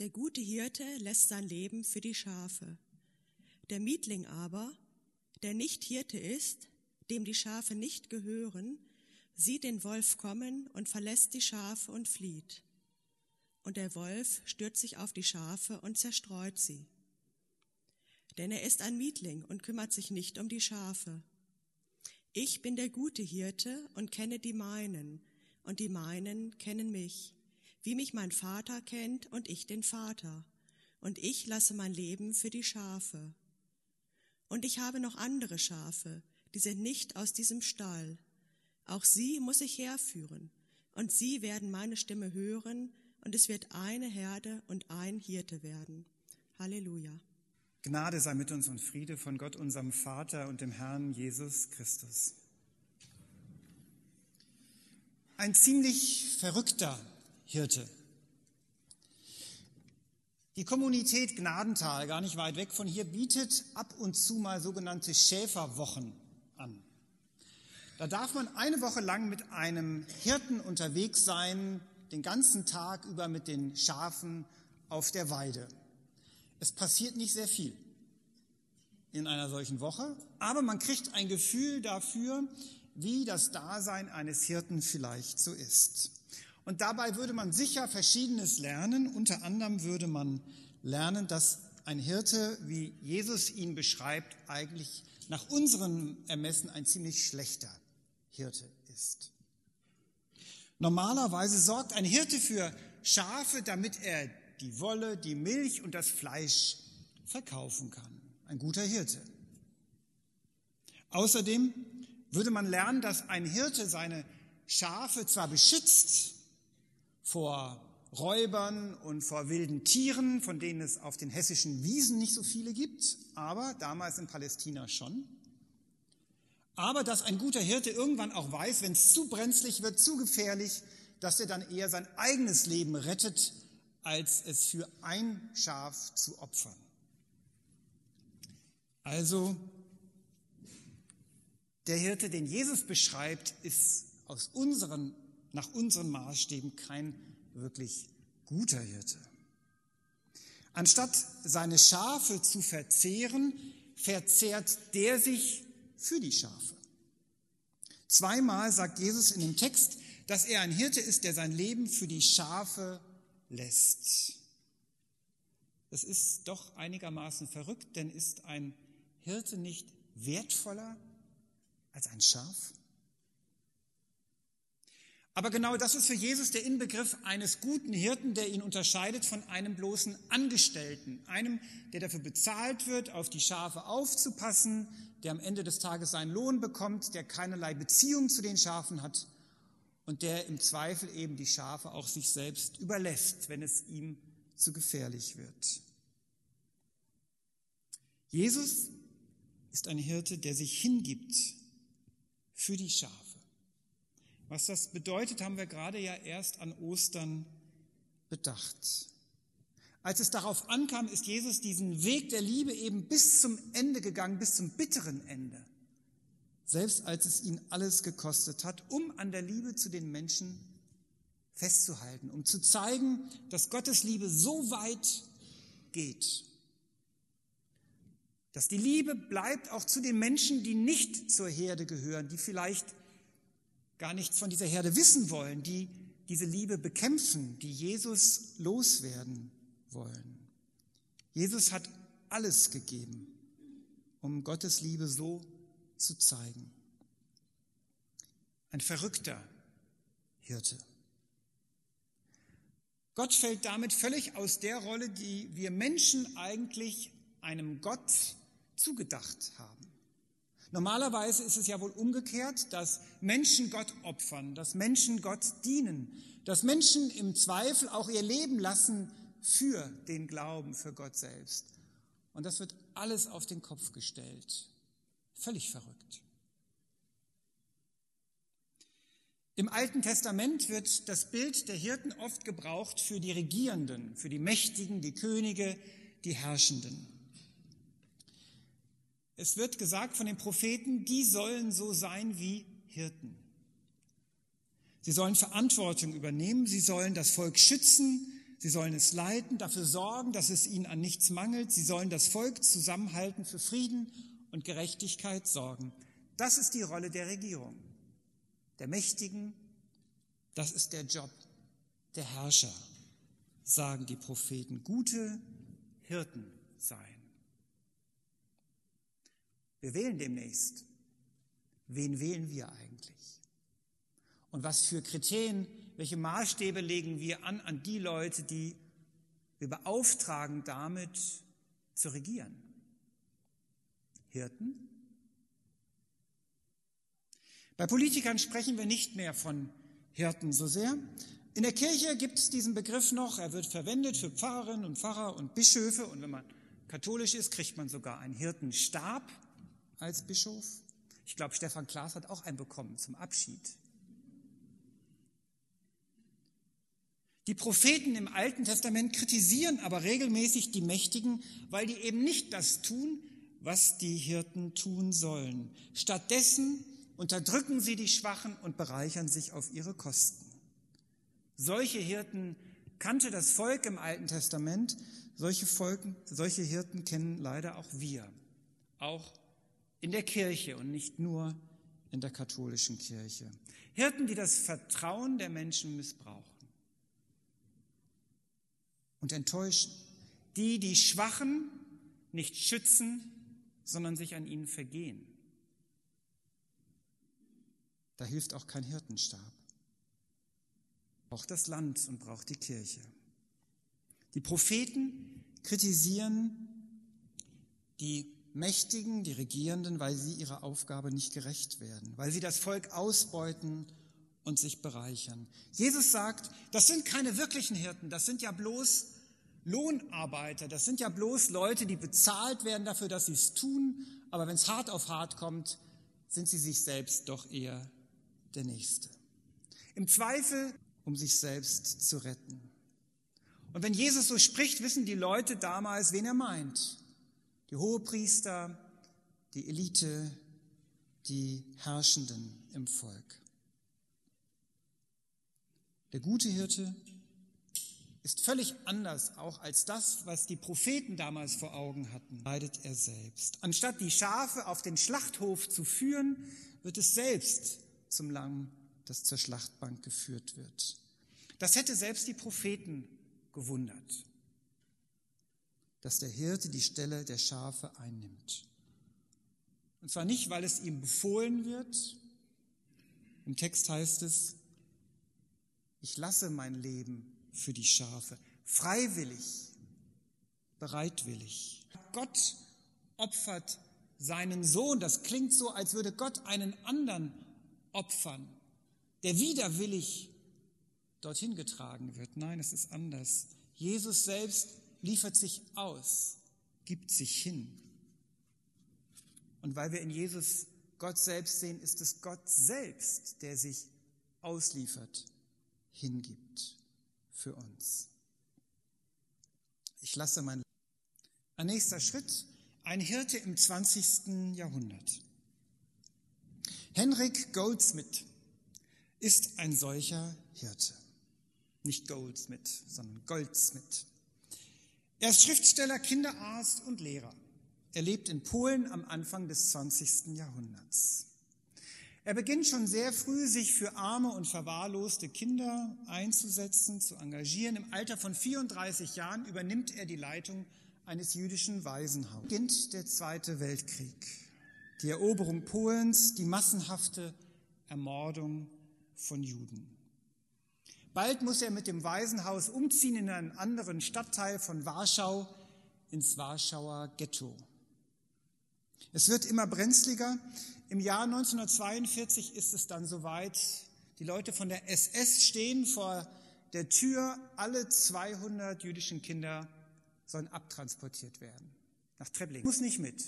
Der gute Hirte lässt sein Leben für die Schafe. Der Mietling aber, der nicht Hirte ist, dem die Schafe nicht gehören, sieht den Wolf kommen und verlässt die Schafe und flieht. Und der Wolf stürzt sich auf die Schafe und zerstreut sie. Denn er ist ein Mietling und kümmert sich nicht um die Schafe. Ich bin der gute Hirte und kenne die meinen, und die meinen kennen mich wie mich mein Vater kennt und ich den Vater. Und ich lasse mein Leben für die Schafe. Und ich habe noch andere Schafe, die sind nicht aus diesem Stall. Auch sie muss ich herführen. Und sie werden meine Stimme hören, und es wird eine Herde und ein Hirte werden. Halleluja. Gnade sei mit uns und Friede von Gott, unserem Vater und dem Herrn Jesus Christus. Ein ziemlich verrückter Hirte. Die Kommunität Gnadental, gar nicht weit weg von hier, bietet ab und zu mal sogenannte Schäferwochen an. Da darf man eine Woche lang mit einem Hirten unterwegs sein, den ganzen Tag über mit den Schafen auf der Weide. Es passiert nicht sehr viel in einer solchen Woche, aber man kriegt ein Gefühl dafür, wie das Dasein eines Hirten vielleicht so ist. Und dabei würde man sicher Verschiedenes lernen. Unter anderem würde man lernen, dass ein Hirte, wie Jesus ihn beschreibt, eigentlich nach unserem Ermessen ein ziemlich schlechter Hirte ist. Normalerweise sorgt ein Hirte für Schafe, damit er die Wolle, die Milch und das Fleisch verkaufen kann. Ein guter Hirte. Außerdem würde man lernen, dass ein Hirte seine Schafe zwar beschützt, vor Räubern und vor wilden Tieren, von denen es auf den hessischen Wiesen nicht so viele gibt, aber damals in Palästina schon. Aber dass ein guter Hirte irgendwann auch weiß, wenn es zu brenzlig wird, zu gefährlich, dass er dann eher sein eigenes Leben rettet, als es für ein Schaf zu opfern. Also der Hirte, den Jesus beschreibt, ist aus unseren nach unseren Maßstäben kein wirklich guter Hirte. Anstatt seine Schafe zu verzehren, verzehrt der sich für die Schafe. Zweimal sagt Jesus in dem Text, dass er ein Hirte ist, der sein Leben für die Schafe lässt. Das ist doch einigermaßen verrückt, denn ist ein Hirte nicht wertvoller als ein Schaf? Aber genau das ist für Jesus der Inbegriff eines guten Hirten, der ihn unterscheidet von einem bloßen Angestellten, einem, der dafür bezahlt wird, auf die Schafe aufzupassen, der am Ende des Tages seinen Lohn bekommt, der keinerlei Beziehung zu den Schafen hat und der im Zweifel eben die Schafe auch sich selbst überlässt, wenn es ihm zu gefährlich wird. Jesus ist ein Hirte, der sich hingibt für die Schafe. Was das bedeutet, haben wir gerade ja erst an Ostern bedacht. Als es darauf ankam, ist Jesus diesen Weg der Liebe eben bis zum Ende gegangen, bis zum bitteren Ende. Selbst als es ihn alles gekostet hat, um an der Liebe zu den Menschen festzuhalten, um zu zeigen, dass Gottes Liebe so weit geht, dass die Liebe bleibt auch zu den Menschen, die nicht zur Herde gehören, die vielleicht gar nichts von dieser Herde wissen wollen, die diese Liebe bekämpfen, die Jesus loswerden wollen. Jesus hat alles gegeben, um Gottes Liebe so zu zeigen. Ein verrückter Hirte. Gott fällt damit völlig aus der Rolle, die wir Menschen eigentlich einem Gott zugedacht haben. Normalerweise ist es ja wohl umgekehrt, dass Menschen Gott opfern, dass Menschen Gott dienen, dass Menschen im Zweifel auch ihr Leben lassen für den Glauben, für Gott selbst. Und das wird alles auf den Kopf gestellt. Völlig verrückt. Im Alten Testament wird das Bild der Hirten oft gebraucht für die Regierenden, für die Mächtigen, die Könige, die Herrschenden. Es wird gesagt von den Propheten, die sollen so sein wie Hirten. Sie sollen Verantwortung übernehmen, sie sollen das Volk schützen, Sie sollen es leiten, dafür sorgen, dass es ihnen an nichts mangelt. Sie sollen das Volk zusammenhalten, für Frieden und Gerechtigkeit sorgen. Das ist die Rolle der Regierung, der Mächtigen. Das ist der Job der Herrscher, sagen die Propheten. Gute Hirten sein. Wir wählen demnächst. Wen wählen wir eigentlich? Und was für Kriterien welche Maßstäbe legen wir an an die Leute, die wir beauftragen, damit zu regieren? Hirten? Bei Politikern sprechen wir nicht mehr von Hirten so sehr. In der Kirche gibt es diesen Begriff noch. Er wird verwendet für Pfarrerinnen und Pfarrer und Bischöfe. Und wenn man katholisch ist, kriegt man sogar einen Hirtenstab als Bischof. Ich glaube, Stefan Klaas hat auch einen bekommen zum Abschied. Die Propheten im Alten Testament kritisieren aber regelmäßig die Mächtigen, weil die eben nicht das tun, was die Hirten tun sollen. Stattdessen unterdrücken sie die Schwachen und bereichern sich auf ihre Kosten. Solche Hirten kannte das Volk im Alten Testament, solche, Volken, solche Hirten kennen leider auch wir, auch in der Kirche und nicht nur in der katholischen Kirche. Hirten, die das Vertrauen der Menschen missbrauchen und enttäuschen. Die, die Schwachen nicht schützen, sondern sich an ihnen vergehen. Da hilft auch kein Hirtenstab. Braucht das Land und braucht die Kirche. Die Propheten kritisieren die Mächtigen, die Regierenden, weil sie ihrer Aufgabe nicht gerecht werden, weil sie das Volk ausbeuten und sich bereichern. Jesus sagt, das sind keine wirklichen Hirten, das sind ja bloß Lohnarbeiter, das sind ja bloß Leute, die bezahlt werden dafür, dass sie es tun, aber wenn es hart auf hart kommt, sind sie sich selbst doch eher der Nächste. Im Zweifel, um sich selbst zu retten. Und wenn Jesus so spricht, wissen die Leute damals, wen er meint. Die Hohepriester, die Elite, die Herrschenden im Volk. Der gute Hirte ist völlig anders auch als das, was die Propheten damals vor Augen hatten, leidet er selbst. Anstatt die Schafe auf den Schlachthof zu führen, wird es selbst zum Lamm, das zur Schlachtbank geführt wird. Das hätte selbst die Propheten gewundert, dass der Hirte die Stelle der Schafe einnimmt. Und zwar nicht, weil es ihm befohlen wird. Im Text heißt es, ich lasse mein Leben für die Schafe. Freiwillig, bereitwillig. Gott opfert seinen Sohn. Das klingt so, als würde Gott einen anderen opfern, der widerwillig dorthin getragen wird. Nein, es ist anders. Jesus selbst liefert sich aus, gibt sich hin. Und weil wir in Jesus Gott selbst sehen, ist es Gott selbst, der sich ausliefert, hingibt für uns. Ich lasse mein. Ein nächster Schritt, ein Hirte im 20. Jahrhundert. Henrik Goldsmith ist ein solcher Hirte. Nicht Goldsmith, sondern Goldsmith. Er ist Schriftsteller, Kinderarzt und Lehrer. Er lebt in Polen am Anfang des 20. Jahrhunderts. Er beginnt schon sehr früh, sich für arme und verwahrloste Kinder einzusetzen, zu engagieren. Im Alter von 34 Jahren übernimmt er die Leitung eines jüdischen Waisenhauses. Beginnt der Zweite Weltkrieg, die Eroberung Polens, die massenhafte Ermordung von Juden. Bald muss er mit dem Waisenhaus umziehen in einen anderen Stadtteil von Warschau, ins Warschauer Ghetto. Es wird immer brenzliger. Im Jahr 1942 ist es dann soweit, die Leute von der SS stehen vor der Tür, alle 200 jüdischen Kinder sollen abtransportiert werden nach Trebling. Muss nicht mit.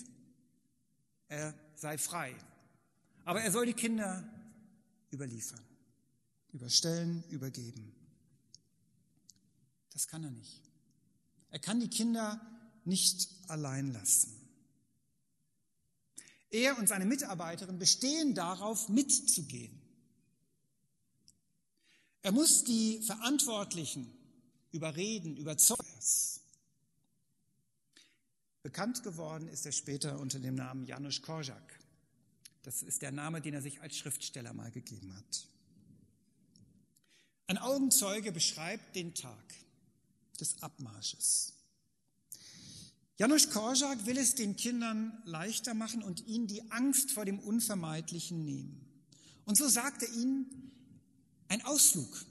Er sei frei. Aber er soll die Kinder überliefern, überstellen, übergeben. Das kann er nicht. Er kann die Kinder nicht allein lassen. Er und seine Mitarbeiterin bestehen darauf, mitzugehen. Er muss die Verantwortlichen überreden, überzeugen. Bekannt geworden ist er später unter dem Namen Janusz Korczak. Das ist der Name, den er sich als Schriftsteller mal gegeben hat. Ein Augenzeuge beschreibt den Tag des Abmarsches. Janusz Korczak will es den Kindern leichter machen und ihnen die Angst vor dem Unvermeidlichen nehmen. Und so sagt er ihnen, ein Ausflug.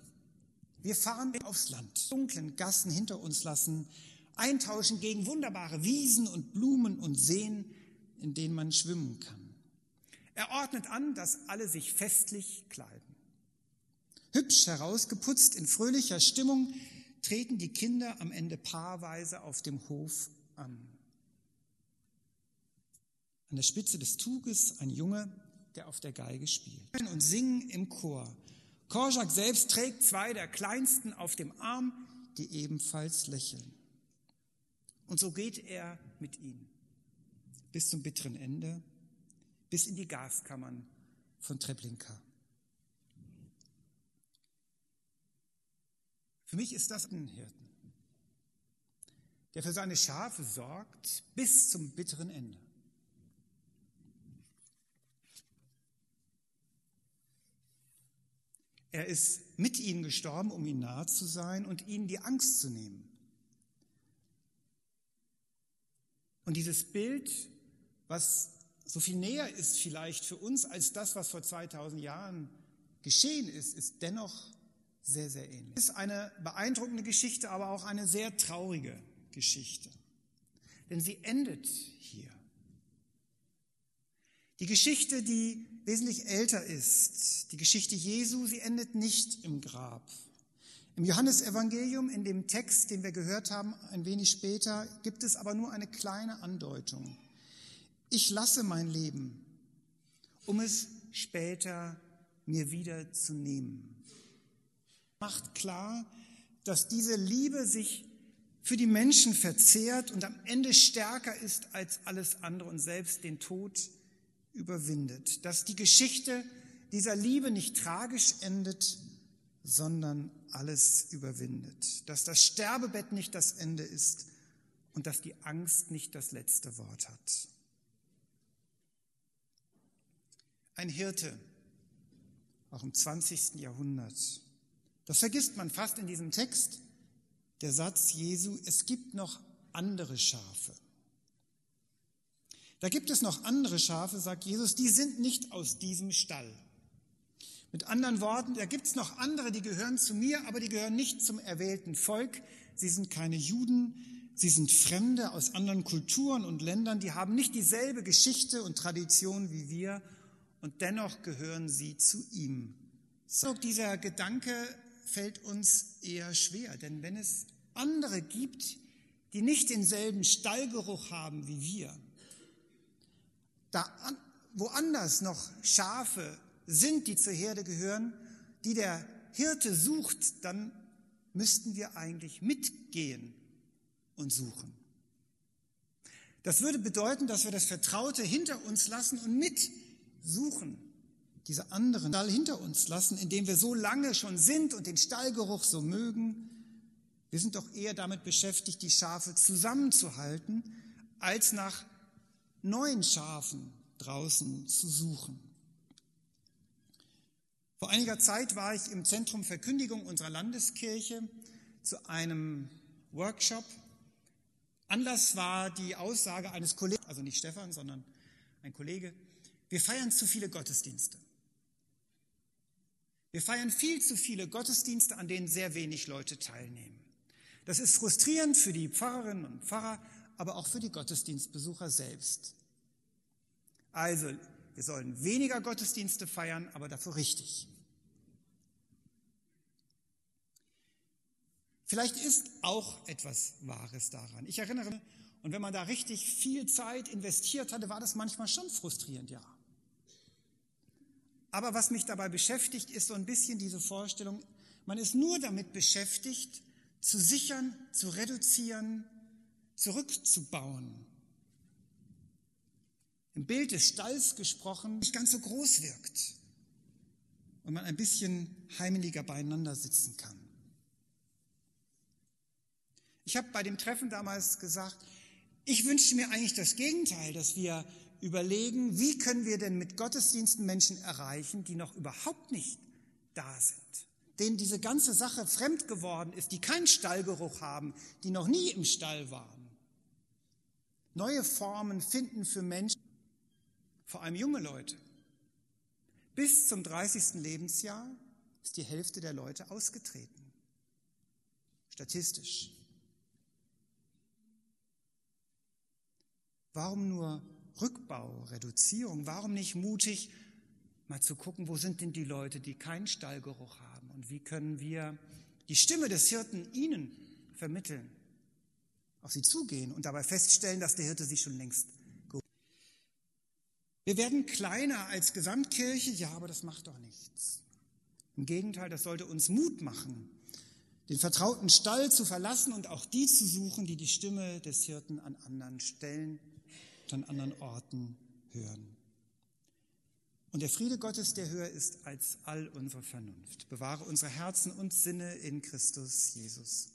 Wir fahren aufs Land, dunklen Gassen hinter uns lassen, eintauschen gegen wunderbare Wiesen und Blumen und Seen, in denen man schwimmen kann. Er ordnet an, dass alle sich festlich kleiden. Hübsch herausgeputzt, in fröhlicher Stimmung treten die Kinder am Ende paarweise auf dem Hof an. An der Spitze des Tuges ein Junge, der auf der Geige spielt. Und singen im Chor. Korczak selbst trägt zwei der Kleinsten auf dem Arm, die ebenfalls lächeln. Und so geht er mit ihnen bis zum bitteren Ende, bis in die Gaskammern von Treblinka. Für mich ist das ein Hirten, der für seine Schafe sorgt bis zum bitteren Ende. Er ist mit ihnen gestorben, um ihnen nahe zu sein und ihnen die Angst zu nehmen. Und dieses Bild, was so viel näher ist vielleicht für uns als das, was vor 2000 Jahren geschehen ist, ist dennoch sehr, sehr ähnlich. Es ist eine beeindruckende Geschichte, aber auch eine sehr traurige Geschichte. Denn sie endet hier. Die Geschichte, die wesentlich älter ist, die Geschichte Jesu, sie endet nicht im Grab. Im Johannesevangelium, in dem Text, den wir gehört haben, ein wenig später, gibt es aber nur eine kleine Andeutung. Ich lasse mein Leben, um es später mir wieder zu nehmen. Macht klar, dass diese Liebe sich für die Menschen verzehrt und am Ende stärker ist als alles andere und selbst den Tod überwindet. Dass die Geschichte dieser Liebe nicht tragisch endet, sondern alles überwindet. Dass das Sterbebett nicht das Ende ist und dass die Angst nicht das letzte Wort hat. Ein Hirte, auch im 20. Jahrhundert. Das vergisst man fast in diesem Text. Der Satz Jesu, es gibt noch andere Schafe. Da gibt es noch andere Schafe, sagt Jesus, die sind nicht aus diesem Stall. Mit anderen Worten, da gibt es noch andere, die gehören zu mir, aber die gehören nicht zum erwählten Volk. Sie sind keine Juden, sie sind Fremde aus anderen Kulturen und Ländern, die haben nicht dieselbe Geschichte und Tradition wie wir und dennoch gehören sie zu ihm. So, dieser Gedanke fällt uns eher schwer, denn wenn es andere gibt, die nicht denselben Stallgeruch haben wie wir, da woanders noch Schafe sind, die zur Herde gehören, die der Hirte sucht, dann müssten wir eigentlich mitgehen und suchen. Das würde bedeuten, dass wir das Vertraute hinter uns lassen und mitsuchen, diese anderen Stall hinter uns lassen, in dem wir so lange schon sind und den Stallgeruch so mögen. Wir sind doch eher damit beschäftigt, die Schafe zusammenzuhalten, als nach neuen Schafen draußen zu suchen. Vor einiger Zeit war ich im Zentrum Verkündigung unserer Landeskirche zu einem Workshop. Anlass war die Aussage eines Kollegen, also nicht Stefan, sondern ein Kollege, wir feiern zu viele Gottesdienste. Wir feiern viel zu viele Gottesdienste, an denen sehr wenig Leute teilnehmen. Das ist frustrierend für die Pfarrerinnen und Pfarrer, aber auch für die Gottesdienstbesucher selbst. Also, wir sollen weniger Gottesdienste feiern, aber dafür richtig. Vielleicht ist auch etwas Wahres daran. Ich erinnere, und wenn man da richtig viel Zeit investiert hatte, war das manchmal schon frustrierend, ja. Aber was mich dabei beschäftigt, ist so ein bisschen diese Vorstellung, man ist nur damit beschäftigt, zu sichern, zu reduzieren, zurückzubauen. Im Bild des Stalls gesprochen, nicht ganz so groß wirkt und man ein bisschen heimeliger beieinander sitzen kann. Ich habe bei dem Treffen damals gesagt, ich wünschte mir eigentlich das Gegenteil, dass wir überlegen, wie können wir denn mit Gottesdiensten Menschen erreichen, die noch überhaupt nicht da sind, denen diese ganze Sache fremd geworden ist, die keinen Stallgeruch haben, die noch nie im Stall waren. Neue Formen finden für Menschen, vor allem junge Leute. Bis zum 30. Lebensjahr ist die Hälfte der Leute ausgetreten. Statistisch. Warum nur Rückbau, Reduzierung? Warum nicht mutig mal zu gucken, wo sind denn die Leute, die keinen Stallgeruch haben und wie können wir die Stimme des Hirten ihnen vermitteln, auf sie zugehen und dabei feststellen, dass der Hirte sie schon längst geholt Wir werden kleiner als Gesamtkirche, ja, aber das macht doch nichts. Im Gegenteil, das sollte uns Mut machen, den vertrauten Stall zu verlassen und auch die zu suchen, die die Stimme des Hirten an anderen Stellen an anderen Orten hören. Und der Friede Gottes, der höher ist als all unsere Vernunft, bewahre unsere Herzen und Sinne in Christus Jesus.